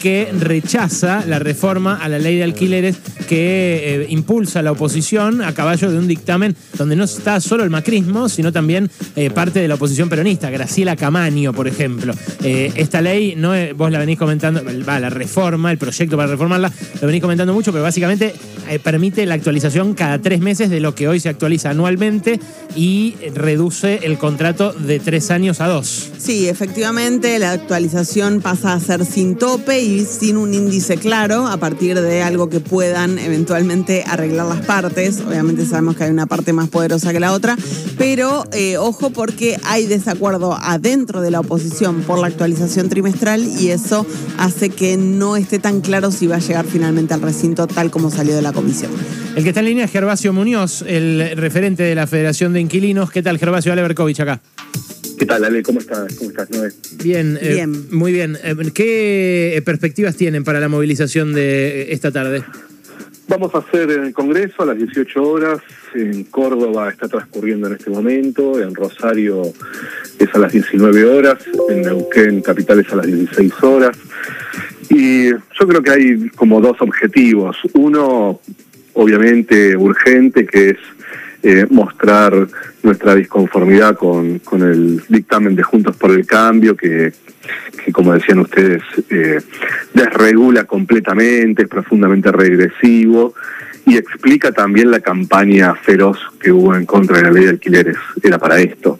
que rechaza la reforma a la ley de alquileres que eh, impulsa la oposición a caballo de un dictamen donde no está solo el macrismo, sino también eh, parte de la oposición peronista, Graciela Camaño, por ejemplo. Eh, esta ley, no vos la venís comentando, va, la reforma, el proyecto para reformarla, lo venís comentando mucho, pero básicamente permite la actualización cada tres meses de lo que hoy se actualiza anualmente y reduce el contrato de tres años a dos. Sí, efectivamente, la actualización pasa a ser sin tope y sin un índice claro a partir de algo que puedan eventualmente arreglar las partes. Obviamente sabemos que hay una parte más poderosa que la otra, pero eh, ojo porque hay desacuerdo adentro de la oposición por la actualización trimestral y eso hace que no esté tan claro si va a llegar finalmente al recinto tal como salió de la comisión. El que está en línea es Gervasio Muñoz, el referente de la Federación de Inquilinos. ¿Qué tal, Gervasio? Ale Berkovich acá. ¿Qué tal, Ale? ¿Cómo estás? ¿Cómo estás, Noé? Bien, eh, Bien. muy bien. Eh, ¿Qué eh, perspectivas tienen para la movilización de eh, esta tarde? Vamos a hacer el Congreso a las 18 horas. En Córdoba está transcurriendo en este momento. En Rosario es a las 19 horas. En Neuquén, capital, es a las 16 horas. Y yo creo que hay como dos objetivos. Uno, obviamente, urgente, que es eh, mostrar nuestra disconformidad con, con el dictamen de Juntos por el Cambio, que, que como decían ustedes, eh, desregula completamente, es profundamente regresivo y explica también la campaña feroz que hubo en contra de la ley de alquileres. Era para esto.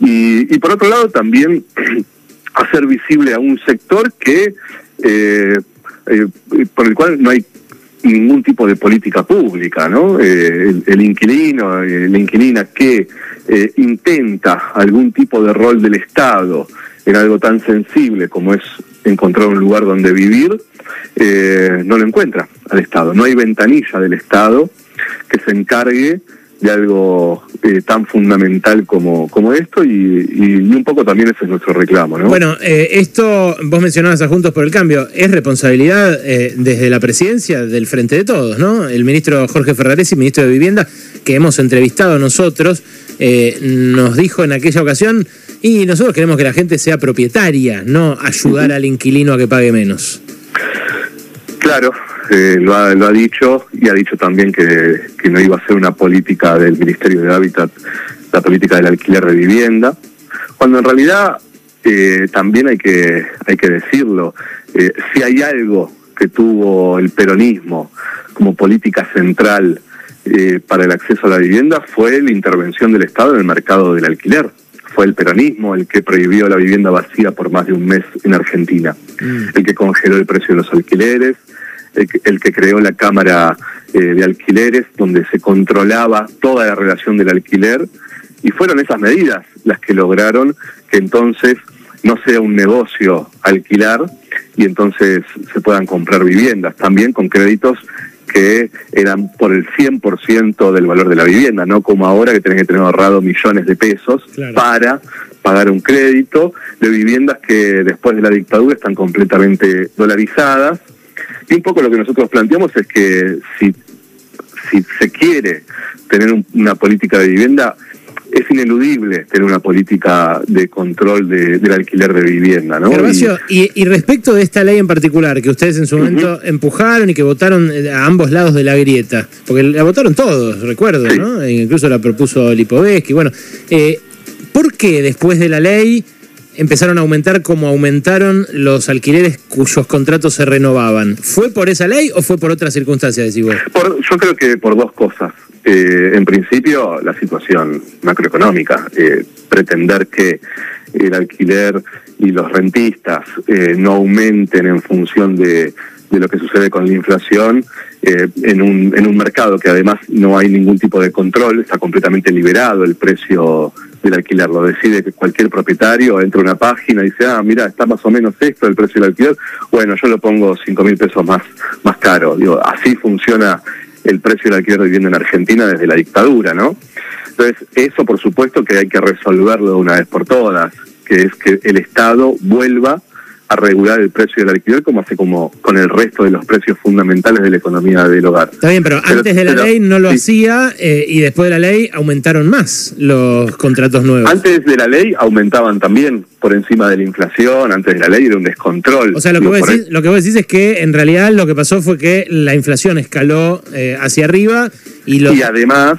Y, y por otro lado también hacer visible a un sector que eh, eh, por el cual no hay ningún tipo de política pública, ¿no? Eh, el, inquilino, eh, la inquilina que eh, intenta algún tipo de rol del Estado en algo tan sensible como es encontrar un lugar donde vivir, eh, no lo encuentra al Estado. No hay ventanilla del Estado que se encargue de algo eh, tan fundamental como, como esto y, y- y un poco también ese es nuestro reclamo, ¿no? Bueno, eh, esto vos mencionabas a Juntos por el Cambio, es responsabilidad eh, desde la presidencia del Frente de Todos, ¿no? El ministro Jorge Ferraresi, ministro de Vivienda, que hemos entrevistado nosotros, eh, nos dijo en aquella ocasión, y nosotros queremos que la gente sea propietaria, no ayudar al inquilino a que pague menos. Claro, eh, lo, ha, lo ha dicho y ha dicho también que, que no iba a ser una política del Ministerio de Hábitat, la política del alquiler de vivienda, cuando en realidad eh, también hay que, hay que decirlo, eh, si hay algo que tuvo el peronismo como política central eh, para el acceso a la vivienda fue la intervención del Estado en el mercado del alquiler. Fue el peronismo el que prohibió la vivienda vacía por más de un mes en Argentina, el que congeló el precio de los alquileres, el que, el que creó la Cámara eh, de Alquileres, donde se controlaba toda la relación del alquiler, y fueron esas medidas las que lograron que entonces no sea un negocio alquilar y entonces se puedan comprar viviendas, también con créditos que eran por el 100% del valor de la vivienda, no como ahora que tenés que tener ahorrado millones de pesos Claro. para pagar un crédito de viviendas que después de la dictadura están completamente dolarizadas. Y un poco lo que nosotros planteamos es que si, si se quiere tener un- una política de vivienda, es ineludible tener una política de control de- del alquiler de vivienda, ¿no? Gervasio, y, y respecto de esta ley en particular, que ustedes en su momento empujaron y que votaron eh, a ambos lados de la grieta, porque la votaron todos, recuerdo, Sí. ¿no? E incluso la propuso Lipovetsky. Bueno, eh, ¿por qué después de la ley empezaron a aumentar como aumentaron los alquileres cuyos contratos se renovaban? ¿Fue por esa ley o fue por otras circunstancias, decís vos? Por- yo creo que por dos cosas. Eh, en principio, la situación macroeconómica. Eh, pretender que el alquiler y los rentistas eh, no aumenten en función de, de lo que sucede con la inflación eh, en, un, en un mercado que además no hay ningún tipo de control, está completamente liberado el precio del alquiler. Lo decide cualquier propietario entra a una página y dice, ah, mira, está más o menos esto el precio del alquiler. Bueno, yo lo pongo cinco mil pesos más, más caro. Digo, así funciona el precio del alquiler de vivienda en Argentina desde la dictadura, ¿no? Entonces, eso por supuesto que hay que resolverlo de una vez por todas, que es que el Estado vuelva a regular el precio del alquiler como hace como con el resto de los precios fundamentales de la economía del hogar. Está bien, pero, antes de la ley no lo hacía eh, y después de la ley aumentaron más los contratos nuevos. Antes de la ley aumentaban también por encima de la inflación, antes de la ley era un descontrol. O sea, lo que, vos decís, lo que vos decís es que en realidad lo que pasó fue que la inflación escaló eh, hacia arriba y, y además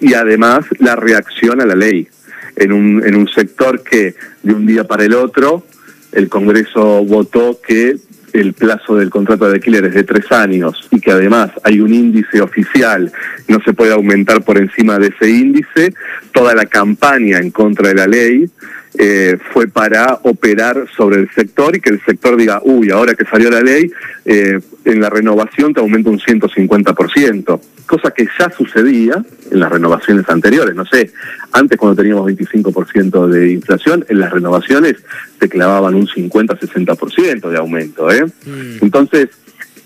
y además la reacción a la ley en un, en un sector que de un día para el otro el Congreso votó que el plazo del contrato de alquiler es de tres años y que además hay un índice oficial, no se puede aumentar por encima de ese índice, toda la campaña en contra de la ley eh, fue para operar sobre el sector y que el sector diga, uy, ahora que salió la ley, eh, en la renovación te aumenta un 150%, cosa que ya sucedía en las renovaciones anteriores, no sé, antes cuando teníamos 25% de inflación, en las renovaciones te clavaban un 50-60% de aumento. ¿eh? Mm. Entonces,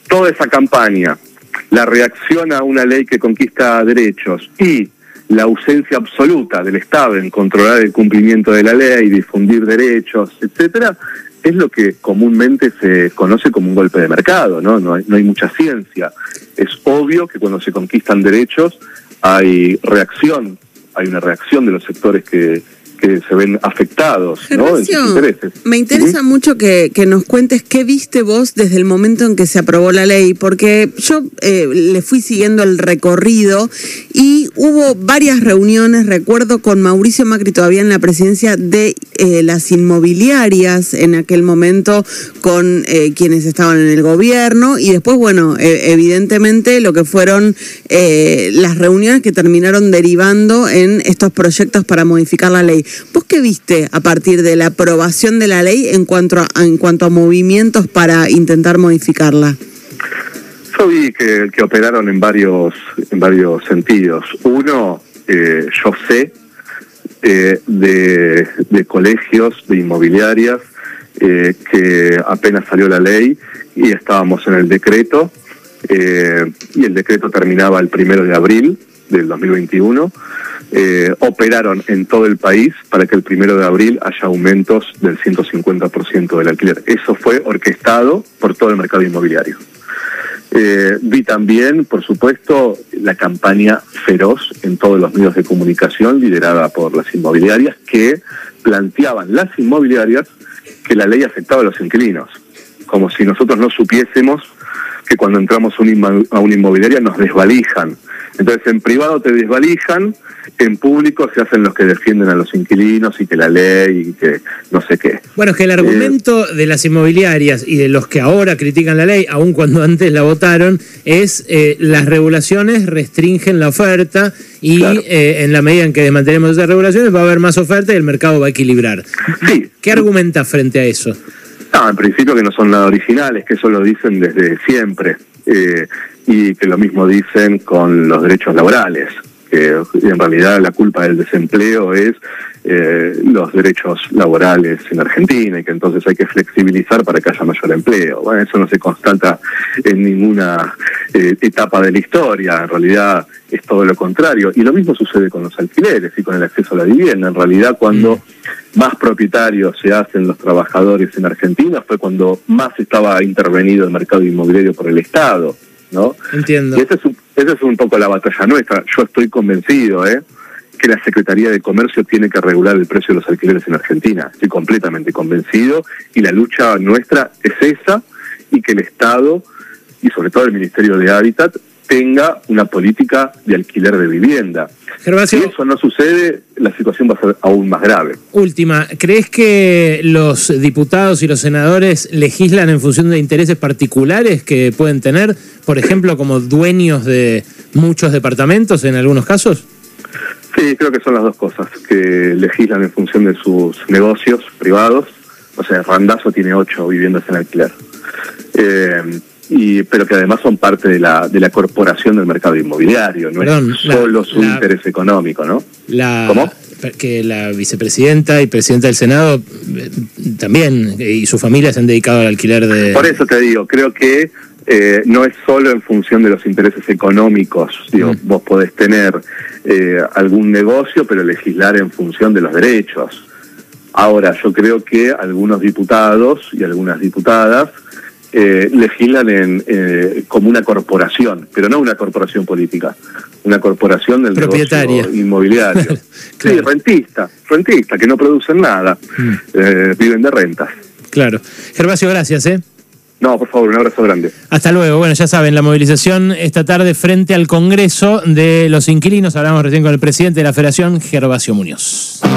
toda esa campaña, la reacción a una ley que conquista derechos y la ausencia absoluta del Estado en controlar el cumplimiento de la ley, difundir derechos, etcétera, es lo que comúnmente se conoce como un golpe de mercado, ¿no? No hay, no hay mucha ciencia. Es obvio que cuando se conquistan derechos hay reacción, hay una reacción de los sectores que, que se ven afectados ¿no? en sus intereses. Me interesa mucho que, nos cuentes qué viste vos desde el momento en que se aprobó la ley, porque yo eh, le fui siguiendo el recorrido y hubo varias reuniones, recuerdo con Mauricio Macri todavía en la presidencia de eh, las inmobiliarias en aquel momento con eh, quienes estaban en el gobierno y después, bueno, evidentemente lo que fueron las reuniones que terminaron derivando en estos proyectos para modificar la ley. ¿Vos qué viste a partir de la aprobación de la ley en cuanto a, en cuanto a movimientos para intentar modificarla? Yo vi que, operaron en varios, en varios sentidos. Uno, eh, yo sé eh, de, de, colegios, de inmobiliarias, eh, que apenas salió la ley y estábamos en el decreto, y el decreto terminaba el primero de abril del 2021 eh, operaron en todo el país para que el primero de abril haya aumentos del 150% del alquiler. Eso fue orquestado por todo el mercado inmobiliario. Eh, vi también, por supuesto, la campaña feroz en todos los medios de comunicación liderada por las inmobiliarias que planteaban las inmobiliarias que la ley afectaba a los inquilinos, como si nosotros no supiésemos que cuando entramos a una inmobiliaria nos desvalijan. Entonces en privado te desvalijan, en público se hacen los que defienden a los inquilinos y que la ley y que no sé qué. Bueno, es que el argumento de las inmobiliarias y de los que ahora critican la ley, aun cuando antes la votaron, es eh, las regulaciones restringen la oferta y eh, en la medida en que desmantenemos esas regulaciones va a haber más oferta y el mercado va a equilibrar. Sí. ¿Qué argumenta frente a eso? No, en principio que no son nada originales, que eso lo dicen desde siempre. Eh, y que lo mismo dicen con los derechos laborales que en realidad la culpa del desempleo es eh, los derechos laborales en Argentina y que entonces hay que flexibilizar para que haya mayor empleo. Bueno, eso no se constata en ninguna eh, etapa de la historia, en realidad es todo lo contrario. Y lo mismo sucede con los alquileres y con el acceso a la vivienda. En realidad cuando mm. más propietarios se hacen los trabajadores en Argentina fue cuando más estaba intervenido el mercado inmobiliario por el Estado. ¿No? Entiendo. Y esa es, un, esa es un poco la batalla nuestra. Yo estoy convencido, ¿eh? que la Secretaría de Comercio tiene que regular el precio de los alquileres en Argentina. Estoy completamente convencido y la lucha nuestra es esa y que el Estado y sobre todo el Ministerio de Hábitat tenga una política de alquiler de vivienda. si eso no sucede, la situación va a ser aún más grave. Última, ¿crees que los diputados y los senadores legislan en función de intereses particulares que pueden tener, por ejemplo, como dueños de muchos departamentos en algunos casos? Sí, creo que son las dos cosas, que legislan en función de sus negocios privados. O sea, Randazo tiene ocho viviendas en alquiler. Eh, y, pero que además son parte de la, de la corporación del mercado inmobiliario, no es solo su interés económico, ¿no? La, ¿Cómo? Que la vicepresidenta y presidenta del Senado eh, también y su familia se han dedicado al alquiler de... Por eso te digo, creo que eh, no es solo en función de los intereses económicos, digo, vos podés tener eh, algún negocio, pero legislar en función de los derechos Ahora, yo creo que algunos diputados y algunas diputadas eh, legislan en, eh, como una corporación, pero no una corporación política, una corporación del Propietaria. negocio inmobiliario. Claro, Sí, rentista, rentista, que no producen nada, Mm. eh, viven de rentas. Claro. Gervasio, gracias, ¿eh? No, por favor, un abrazo grande. Hasta luego. Bueno, ya saben, la movilización esta tarde frente al Congreso de los Inquilinos. Hablamos recién con el presidente de la Federación, Gervasio Muñoz.